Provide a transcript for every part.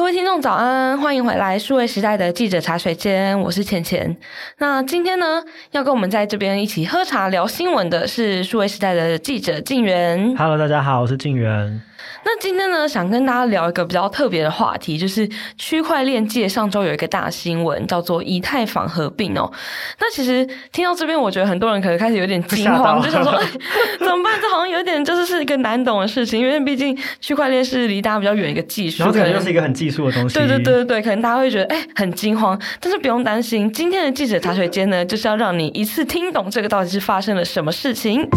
各位听众早安，欢迎回来数位时代的记者茶水间，我是浅浅。那今天呢，要跟我们在这边一起喝茶聊新闻的是数位时代的记者静源。Hello，大家好，我是静源。那今天呢，想跟大家聊一个比较特别的话题，就是区块链界上周有一个大新闻，叫做以太坊合并哦。那其实听到这边，我觉得很多人可能开始有点惊慌，就想说，哎，怎么办？这好像有点就是是一个难懂的事情，因为毕竟区块链是离大家比较远一个技术，然后可能又是一个很技术的东西。对对对对对，可能大家会觉得哎很惊慌，但是不用担心，今天的记者茶水间呢，就是要让你一次听懂这个到底是发生了什么事情。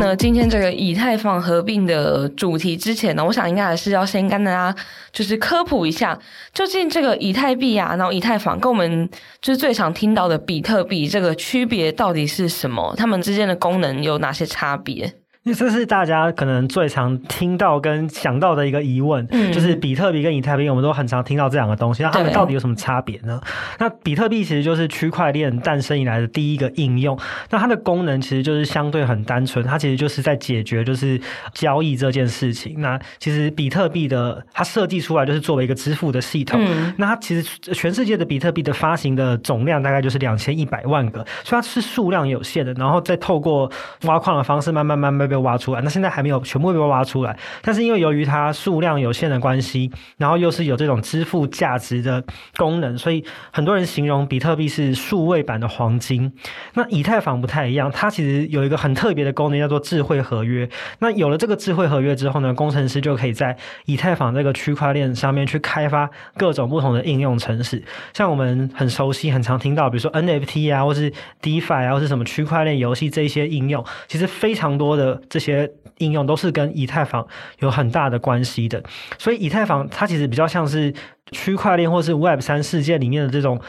那今天这个以太坊合并的主题之前呢，我想应该还是要先跟大家就是科普一下，究竟这个以太币啊，然后以太坊跟我们就是最常听到的比特币这个区别到底是什么？它们之间的功能有哪些差别？这是大家可能最常听到跟想到的一个疑问，嗯，就是比特币跟以太币，我们都很常听到这两个东西，那它们到底有什么差别呢？那比特币其实就是区块链诞生以来的第一个应用，那它的功能其实就是相对很单纯，它其实就是在解决就是交易这件事情。那其实比特币的它设计出来就是作为一个支付的系统，嗯，那它其实全世界的比特币的发行的总量大概就是两千一百万个，所以它是数量有限的，然后再透过挖矿的方式慢慢慢慢被挖出来，那现在还没有全部被挖出来，但是因为由于它数量有限的关系，然后又是有这种支付价值的功能，所以很多人形容比特币是数位版的黄金。那以太坊不太一样，它其实有一个很特别的功能，叫做智慧合约。那有了这个智慧合约之后呢，工程师就可以在以太坊这个区块链上面去开发各种不同的应用程式，像我们很熟悉、很常听到，比如说 NFT 啊，或是 DeFi 啊，或是什么区块链游戏这一些应用，其实非常多的这些。应用都是跟以太坊有很大的关系的，所以以太坊它其实比较像是区块链或是 Web 三世界里面的这种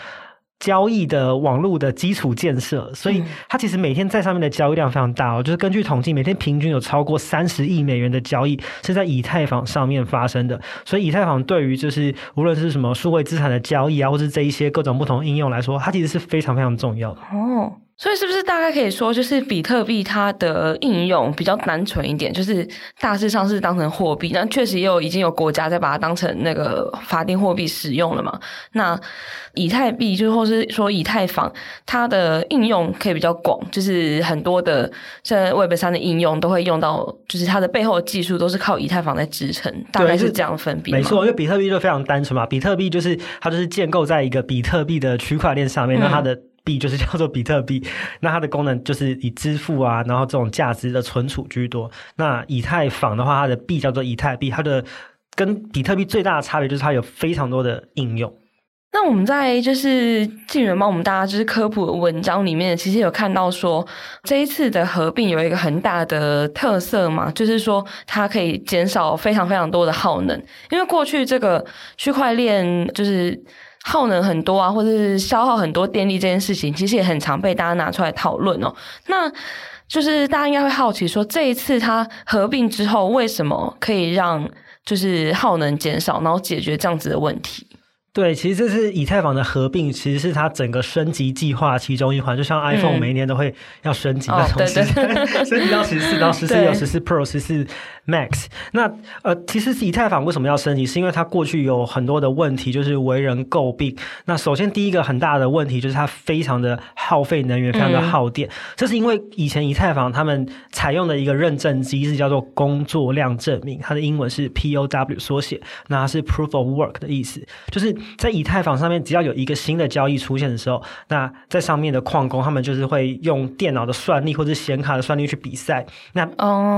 交易的网络的基础建设，所以它其实每天在上面的交易量非常大哦，就是根据统计，每天平均有超过三十亿美元的交易是在以太坊上面发生的，所以以太坊对于就是无论是什么数位资产的交易啊，或是这一些各种不同应用来说，它其实是非常非常重要的哦。所以是不是大概可以说，就是比特币它的应用比较单纯一点，就是大致上是当成货币，那确实也有已经有国家在把它当成那个法定货币使用了嘛？那以太币就或是说以太坊，它的应用可以比较广，就是很多的现在 Web 三的应用都会用到，就是它的背后的技术都是靠以太坊在支撑，大概是这样分别。没错，因为比特币就非常单纯嘛，比特币就是它就是建构在一个比特币的区块链上面，那、嗯、它的。币就是叫做比特币，那它的功能就是以支付啊，然后这种价值的存储居多。那以太坊的话，它的币叫做以太币，它的跟比特币最大的差别就是它有非常多的应用。那我们在就是静媛帮我们大家就是科普的文章里面，其实有看到说这一次的合并有一个很大的特色嘛，就是说它可以减少非常非常多的耗能，因为过去这个区块链就是。耗能很多啊，或者是消耗很多电力这件事情，其实也很常被大家拿出来讨论哦。那就是大家应该会好奇说，这一次它合并之后，为什么可以让就是耗能减少，然后解决这样子的问题？对，其实这是以太坊的合并，其实是它整个升级计划其中一环。就像 iPhone 每一年都会要升级，那从十三升级到十四，到十四 有十四 Pro、十四 Max。那呃，其实以太坊为什么要升级？是因为它过去有很多的问题，就是为人诟病。那首先第一个很大的问题就是它非常的耗费能源，非常的耗电。嗯、这是因为以前以太坊他们采用的一个认证机制叫做工作量证明，它的英文是 POW 缩写，那它是 Proof of Work 的意思，就是。在以太坊上面，只要有一个新的交易出现的时候，那在上面的矿工他们就是会用电脑的算力或者显卡的算力去比赛。那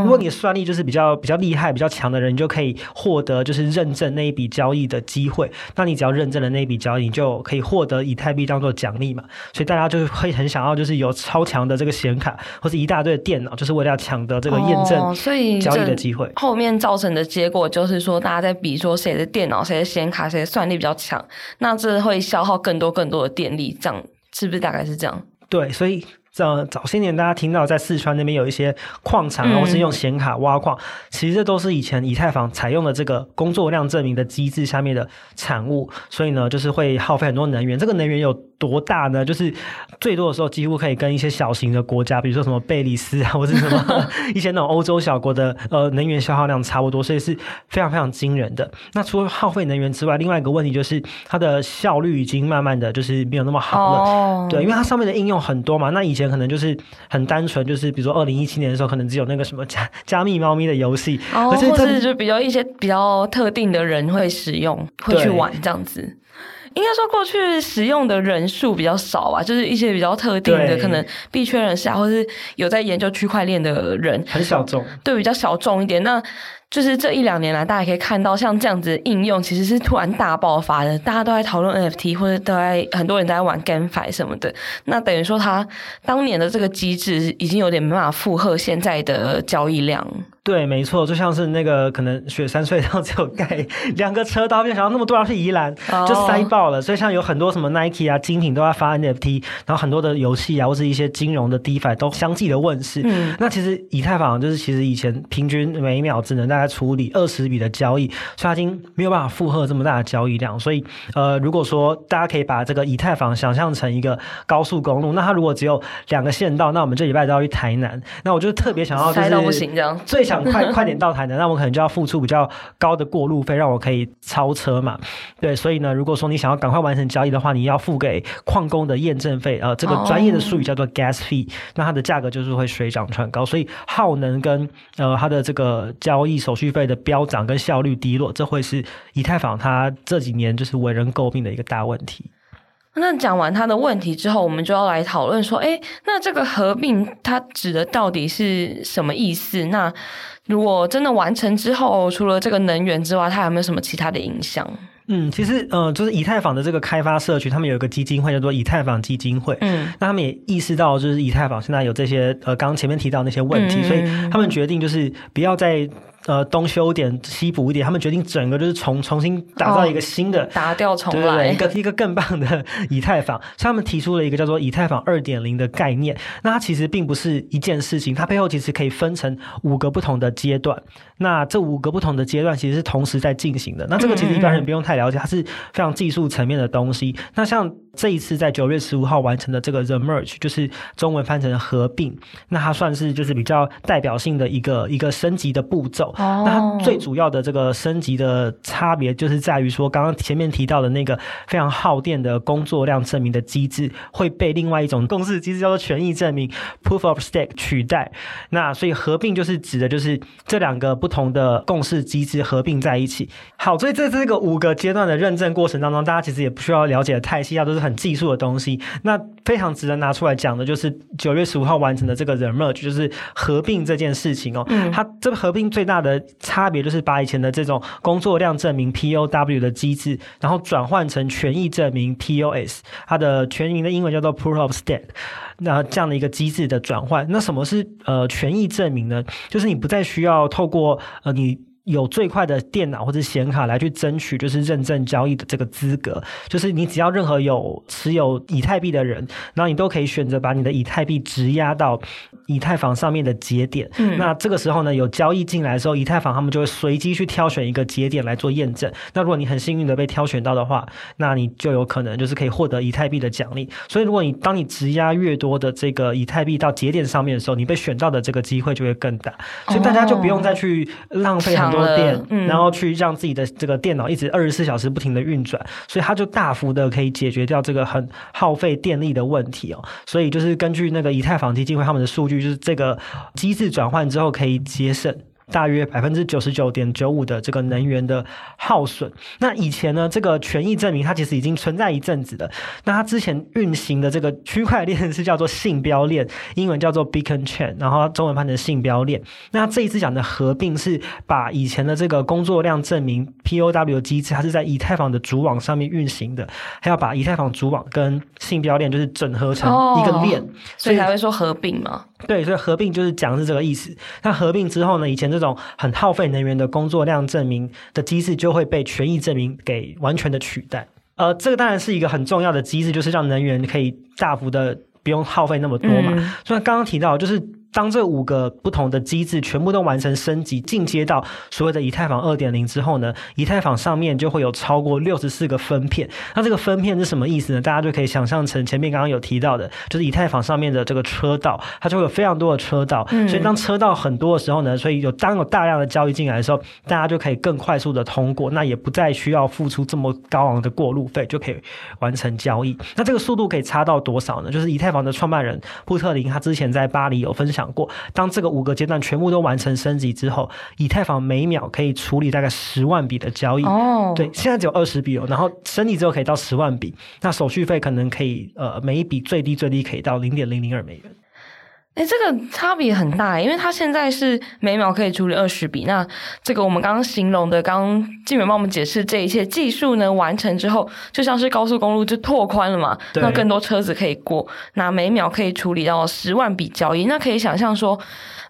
如果你的算力就是比较比较厉害、比较强的人，你就可以获得就是认证那一笔交易的机会。那你只要认证了那一笔交易，你就可以获得以太币当做奖励嘛。所以大家就会很想要就是有超强的这个显卡或是一大堆的电脑，就是为了要抢得这个验证所以交易的机会。后面造成的结果就是说，大家在比说谁的电脑、谁的显卡、谁的算力比较强。那这会消耗更多更多的电力，这样是不是大概是这样？对，所以这早些年大家听到在四川那边有一些矿场，然后是用显卡挖矿，嗯、其实这都是以前以太坊采用的这个工作量证明的机制下面的产物，所以呢，就是会耗费很多能源。这个能源有多大呢？就是最多的时候几乎可以跟一些小型的国家，比如说什么贝里斯啊，或者什么 一些那种欧洲小国的呃能源消耗量差不多，所以是非常非常惊人的。那除了耗费能源之外，另外一个问题就是它的效率已经慢慢的就是没有那么好了。哦、对，因为它上面的应用很多嘛，那以前。可能就是很单纯，就是比如说二零一七年的时候，可能只有那个什么加加密猫咪的游戏，哦，或者是就比较一些比较特定的人会使用，会去玩这样子。应该说过去使用的人数比较少啊，就是一些比较特定的，可能币圈人士啊，或是有在研究区块链的人，很小众，对，比较小众一点。那就是这一两年来，大家可以看到，像这样子的应用其实是突然大爆发的，大家都在讨论 NFT，或者都在很多人都在玩 GameFi 什么的。那等于说，他当年的这个机制已经有点没办法负荷现在的交易量。对，没错，就像是那个可能雪山隧道 只有盖两个车道，没有想到那么多人去宜兰，oh. 就塞爆了。所以像有很多什么 Nike 啊精品都在发 NFT，然后很多的游戏啊或是一些金融的 DeFi 都相继的问世。嗯，那其实以太坊就是其实以前平均每秒只能大概处理二十笔的交易，所以它已经没有办法负荷这么大的交易量。所以呃，如果说大家可以把这个以太坊想象成一个高速公路，那它如果只有两个线道，那我们这礼拜都要去台南，那我就特别想要就是塞到不行这样最。想 快快点到台南，那我可能就要付出比较高的过路费，让我可以超车嘛。对，所以呢，如果说你想要赶快完成交易的话，你要付给矿工的验证费，呃，这个专业的术语叫做 gas fee，那它的价格就是会水涨船高，所以耗能跟呃它的这个交易手续费的飙涨跟效率低落，这会是以太坊它这几年就是为人诟病的一个大问题。那讲完他的问题之后，我们就要来讨论说，哎，那这个合并它指的到底是什么意思？那如果真的完成之后，除了这个能源之外，它有没有什么其他的影响？嗯，其实呃，就是以太坊的这个开发社区，他们有一个基金会叫做以太坊基金会。嗯，那他们也意识到，就是以太坊现在有这些呃，刚刚前面提到那些问题，嗯、所以他们决定就是不要再。呃，东修一点西补一点，他们决定整个就是重重新打造一个新的，哦、打掉重来，对对对，一个 一个更棒的以太坊。所以他们提出了一个叫做以太坊二点零的概念。那它其实并不是一件事情，它背后其实可以分成五个不同的阶段。那这五个不同的阶段其实是同时在进行的。那这个其实一般人不用太了解，它是非常技术层面的东西。那像这一次在九月十五号完成的这个 The Merge，就是中文翻成合并，那它算是就是比较代表性的一个一个升级的步骤。哦，那它最主要的这个升级的差别，就是在于说，刚刚前面提到的那个非常耗电的工作量证明的机制，会被另外一种共识机制叫做权益证明 （Proof of Stake） 取代。那所以合并就是指的就是这两个不同的共识机制合并在一起。好，所以在这个五个阶段的认证过程当中，大家其实也不需要了解的太细，要都是很技术的东西。那非常值得拿出来讲的，就是九月十五号完成的这个 Merge，就是合并这件事情哦。嗯，它这个合并最大的差别就是把以前的这种工作量证明 POW 的机制，然后转换成权益证明 POS，它的全名的英文叫做 Proof of Stake。那这样的一个机制的转换，那什么是呃权益证明呢？就是你不再需要透过呃你。有最快的电脑或者显卡来去争取，就是认证交易的这个资格，就是你只要任何有持有以太币的人，然后你都可以选择把你的以太币质押到以太坊上面的节点。嗯，那这个时候呢，有交易进来的时候，以太坊他们就会随机去挑选一个节点来做验证。那如果你很幸运的被挑选到的话，那你就有可能就是可以获得以太币的奖励。所以，如果你当你质押越多的这个以太币到节点上面的时候，你被选到的这个机会就会更大。所以大家就不用再去浪费很。多电，嗯、然后去让自己的这个电脑一直二十四小时不停的运转，所以它就大幅的可以解决掉这个很耗费电力的问题哦。所以就是根据那个以太坊基金会他们的数据，就是这个机制转换之后可以节省。大约百分之九十九点九五的这个能源的耗损。那以前呢，这个权益证明它其实已经存在一阵子了。那它之前运行的这个区块链是叫做信标链，英文叫做 Beacon Chain，然后中文翻成信标链。那这一次讲的合并是把以前的这个工作量证明 POW 机制，它是在以太坊的主网上面运行的，还要把以太坊主网跟信标链就是整合成一个链，哦、所以才会说合并嘛。对，所以合并就是讲的是这个意思。那合并之后呢，以前这种很耗费能源的工作量证明的机制就会被权益证明给完全的取代。呃，这个当然是一个很重要的机制，就是让能源可以大幅的不用耗费那么多嘛。嗯、所以刚刚提到就是。当这五个不同的机制全部都完成升级，进阶到所谓的以太坊二点零之后呢，以太坊上面就会有超过六十四个分片。那这个分片是什么意思呢？大家就可以想象成前面刚刚有提到的，就是以太坊上面的这个车道，它就会有非常多的车道。嗯。所以当车道很多的时候呢，所以有当有大量的交易进来的时候，大家就可以更快速的通过，那也不再需要付出这么高昂的过路费，就可以完成交易。那这个速度可以差到多少呢？就是以太坊的创办人布特林，他之前在巴黎有分享。讲过，当这个五个阶段全部都完成升级之后，以太坊每秒可以处理大概十万笔的交易。哦，对，现在只有二十笔哦，然后升级之后可以到十万笔，那手续费可能可以呃每一笔最低最低可以到零点零零二美元。哎，这个差别很大，因为它现在是每秒可以处理二十笔。那这个我们刚刚形容的，刚刚静远帮我们解释这一切技术呢，完成之后，就像是高速公路就拓宽了嘛，那更多车子可以过，那每秒可以处理到十万笔交易。那可以想象说，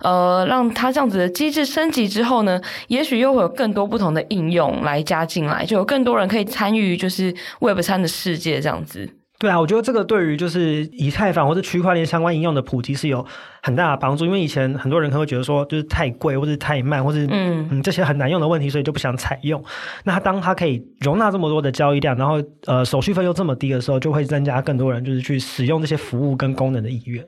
呃，让它这样子的机制升级之后呢，也许又会有更多不同的应用来加进来，就有更多人可以参与，就是 Web 三的世界这样子。对啊，我觉得这个对于就是以太坊或者区块链相关应用的普及是有很大的帮助，因为以前很多人可能会觉得说就是太贵或者太慢或者嗯嗯这些很难用的问题，所以就不想采用。那它当它可以容纳这么多的交易量，然后呃手续费又这么低的时候，就会增加更多人就是去使用这些服务跟功能的意愿。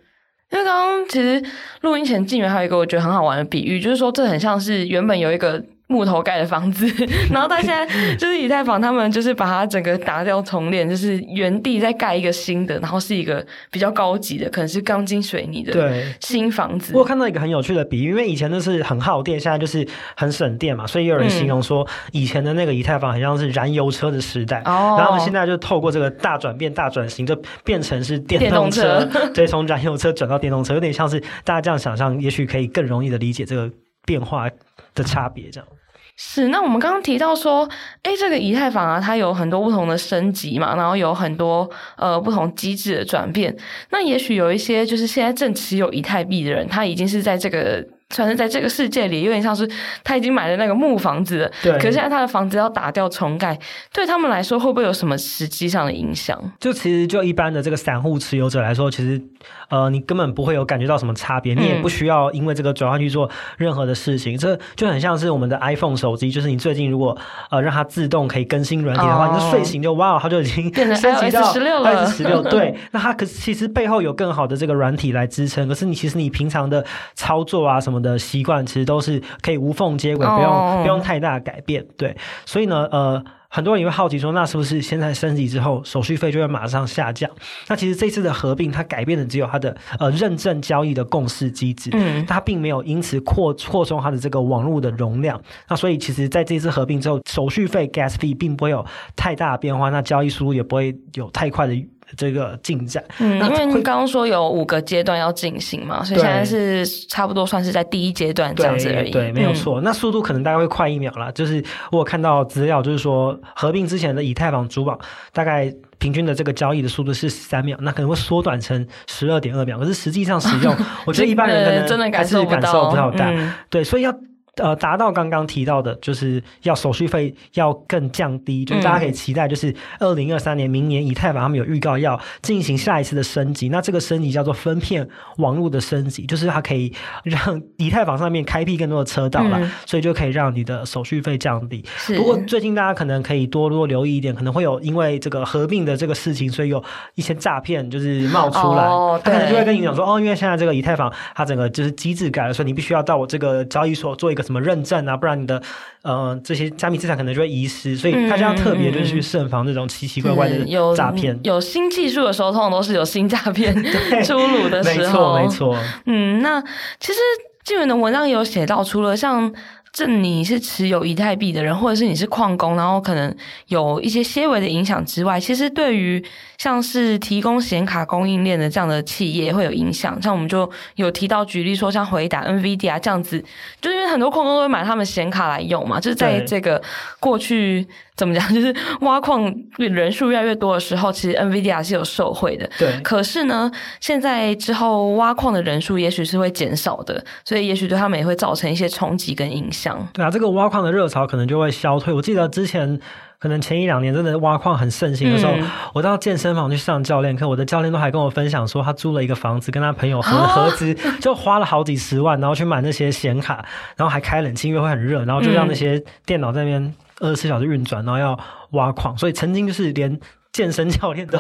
因为刚刚其实录音前静源还有一个我觉得很好玩的比喻，就是说这很像是原本有一个。木头盖的房子，然后他现在就是以太坊，他们就是把它整个打掉重练，就是原地再盖一个新的，然后是一个比较高级的，可能是钢筋水泥的对。新房子。我看到一个很有趣的比喻，因为以前那是很耗电，现在就是很省电嘛，所以有人形容说以前的那个以太坊很像是燃油车的时代，哦、然后现在就透过这个大转变、大转型，就变成是电动车，电动车对，从燃油车转到电动车，有点像是大家这样想象，也许可以更容易的理解这个变化的差别，这样。是，那我们刚刚提到说，哎，这个以太坊啊，它有很多不同的升级嘛，然后有很多呃不同机制的转变。那也许有一些就是现在正持有以太币的人，他已经是在这个。反正在这个世界里，有点像是他已经买了那个木房子了，对。可是现在他的房子要打掉重盖，对他们来说会不会有什么实际上的影响？就其实就一般的这个散户持有者来说，其实呃，你根本不会有感觉到什么差别，你也不需要因为这个转换去做任何的事情。嗯、这就很像是我们的 iPhone 手机，就是你最近如果呃让它自动可以更新软体的话，哦、你就睡醒就哇，它就已经升级到 iOS 十六了。十六 对，那它可是其实背后有更好的这个软体来支撑。可是你其实你平常的操作啊什么的习惯其实都是可以无缝接轨，不用、oh. 不用太大改变，对。所以呢，呃，很多人也会好奇说，那是不是现在升级之后手续费就会马上下降？那其实这次的合并，它改变的只有它的呃认证交易的共识机制，嗯，它并没有因此扩扩充它的这个网络的容量。那所以其实在这次合并之后，手续费 gas fee 并不会有太大的变化，那交易速度也不会有太快的。这个进展，嗯，因为你刚刚说有五个阶段要进行嘛，所以现在是差不多算是在第一阶段这样子而已。对，对，没有错。嗯，那速度可能大概会快一秒啦。就是我有看到资料，就是说合并之前的以太坊主网大概平均的这个交易的速度是三秒，那可能会缩短成十二点二秒。可是实际上使用，我觉得一般人可能 真的感受不到大。嗯，对，所以要。呃，达到刚刚提到的，就是要手续费要更降低，就是大家可以期待，就是二零二三年明年以太坊他们有预告要进行下一次的升级，那这个升级叫做分片网络的升级，就是它可以让以太坊上面开辟更多的车道了，嗯、所以就可以让你的手续费降低。不过最近大家可能可以多多留意一点，可能会有因为这个合并的这个事情，所以有一些诈骗就是冒出来，哦、他可能就会跟你讲说，哦，因为现在这个以太坊它整个就是机制改了，所以你必须要到我这个交易所做一个。什么认证啊？不然你的呃这些加密资产可能就会遗失，所以大家要特别就是去慎防这种奇奇怪怪的诈骗。有新技术的时候，通常都是有新诈骗 出炉的时候。没错，没错。嗯，那其实纪元的文章有写到，除了像。这你是持有以太币的人，或者是你是矿工，然后可能有一些些微的影响之外，其实对于像是提供显卡供应链的这样的企业会有影响。像我们就有提到举例说，像回答、NVIDIA 这样子，就因为很多矿工都会买他们显卡来用嘛，就是在这个过去。怎么讲？就是挖矿人数越来越多的时候，其实 NVIDIA 是有受惠的。对。可是呢，现在之后挖矿的人数也许是会减少的，所以也许对他们也会造成一些冲击跟影响。对啊，这个挖矿的热潮可能就会消退。我记得之前。可能前一两年真的挖矿很盛行的时候，嗯、我到健身房去上教练课，我的教练都还跟我分享说，他租了一个房子，跟他朋友合合资，就花了好几十万，然后去买那些显卡，然后还开冷气，因为会很热，然后就让那些电脑在那边二十四小时运转，然后要挖矿，所以曾经就是连。健身教练都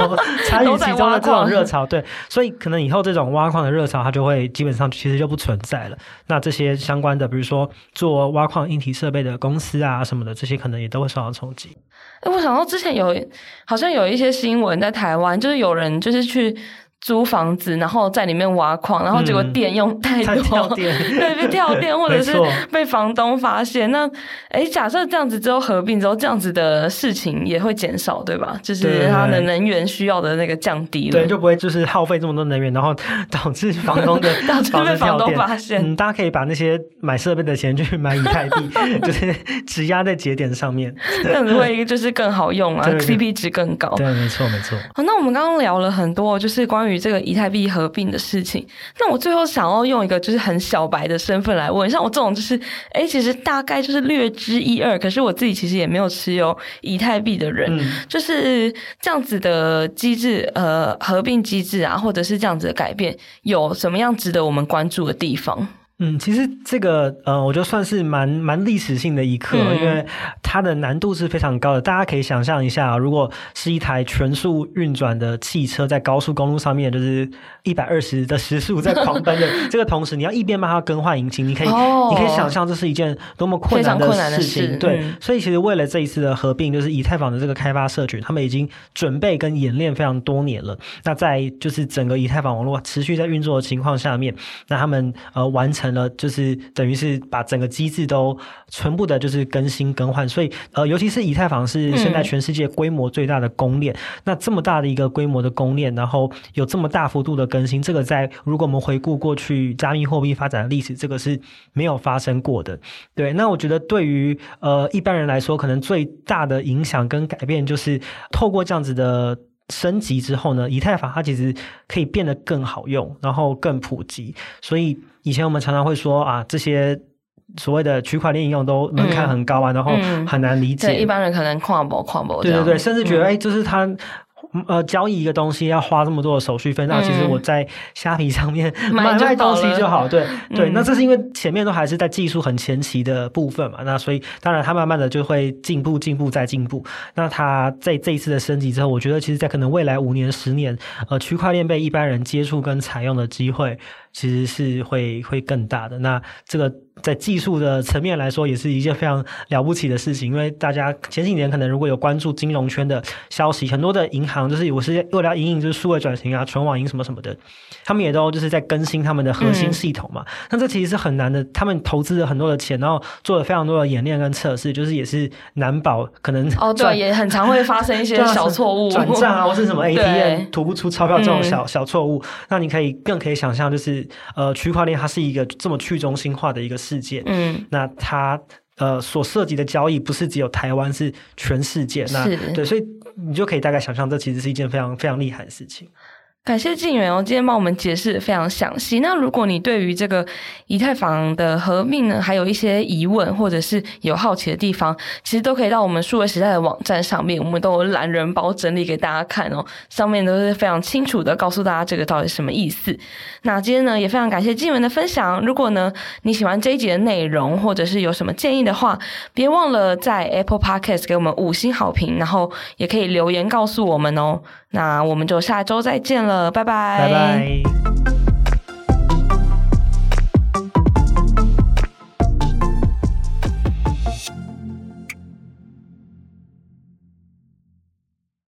参与其中的这种热潮，对，所以可能以后这种挖矿的热潮，它就会基本上其实就不存在了。那这些相关的，比如说做挖矿硬体设备的公司啊什么的，这些可能也都会受到冲击。哎，我想到之前有好像有一些新闻在台湾，就是有人就是去。租房子，然后在里面挖矿，然后结果电用太多，嗯、对，被跳电，或者是被房东发现。那，哎，假设这样子之后合并之后，这样子的事情也会减少，对吧？就是它的能源需要的那个降低了，对，就不会就是耗费这么多能源，然后导致房东的 导致被房东发现。嗯，大家可以把那些买设备的钱去买以太币，就是质押在节点上面，这样子会就是更好用啊，CP 值更高。对，没错，没错。好，那我们刚刚聊了很多，就是关于。这个以太币合并的事情，那我最后想要用一个就是很小白的身份来问，像我这种就是，哎，其实大概就是略知一二，可是我自己其实也没有持有以太币的人，嗯、就是这样子的机制，呃，合并机制啊，或者是这样子的改变，有什么样值得我们关注的地方？嗯，其实这个呃，我觉得算是蛮蛮历史性的一刻，嗯、因为它的难度是非常高的。大家可以想象一下，如果是一台全速运转的汽车在高速公路上面，就是一百二十的时速在狂奔的 这个同时，你要一边帮它更换引擎，你可以、哦、你可以想象这是一件多么困难的事情。事对，嗯、所以其实为了这一次的合并，就是以太坊的这个开发社群，他们已经准备跟演练非常多年了。那在就是整个以太坊网络持续在运作的情况下面，那他们呃完成。了，就是等于是把整个机制都全部的，就是更新更换。所以，呃，尤其是以太坊是现在全世界规模最大的公链。嗯、那这么大的一个规模的公链，然后有这么大幅度的更新，这个在如果我们回顾过去加密货币发展的历史，这个是没有发生过的。对，那我觉得对于呃一般人来说，可能最大的影响跟改变，就是透过这样子的。升级之后呢，以太坊它其实可以变得更好用，然后更普及。所以以前我们常常会说啊，这些所谓的区块链应用都门槛很高啊，嗯、然后很难理解。对，一般人可能跨不跨不。对对对，甚至觉得哎，就、嗯、是它。呃，交易一个东西要花这么多的手续费，那其实我在虾皮上面买卖东西就好。对对，那这是因为前面都还是在技术很前期的部分嘛，那所以当然它慢慢的就会进步、进步再进步。那它在这一次的升级之后，我觉得其实在可能未来五年、十年，呃，区块链被一般人接触跟采用的机会。其实是会会更大的。那这个在技术的层面来说，也是一件非常了不起的事情。因为大家前几年可能如果有关注金融圈的消息，很多的银行就是我是为了要因应就是数位转型啊、纯网银什么什么的，他们也都就是在更新他们的核心系统嘛。那、嗯、这其实是很难的。他们投资了很多的钱，然后做了非常多的演练跟测试，就是也是难保可能哦，对，也很常会发生一些 小错误，转账啊，或是什么 ATM 吐不出钞票这种小、嗯、小错误。那你可以更可以想象就是。呃，区块链它是一个这么去中心化的一个世界，嗯，那它呃所涉及的交易不是只有台湾，是全世界，是那对，所以你就可以大概想象，这其实是一件非常非常厉害的事情。感谢敬原哦，今天帮我们解释非常详细。那如果你对于这个以太坊的合并呢，还有一些疑问或者是有好奇的地方，其实都可以到我们数位时代的网站上面，我们都有懒人包整理给大家看哦，上面都是非常清楚的告诉大家这个到底什么意思。那今天呢，也非常感谢敬原的分享。如果呢你喜欢这一集的内容，或者是有什么建议的话，别忘了在 Apple Podcast 给我们五星好评，然后也可以留言告诉我们哦。那我们就下周再见了，拜拜。拜拜。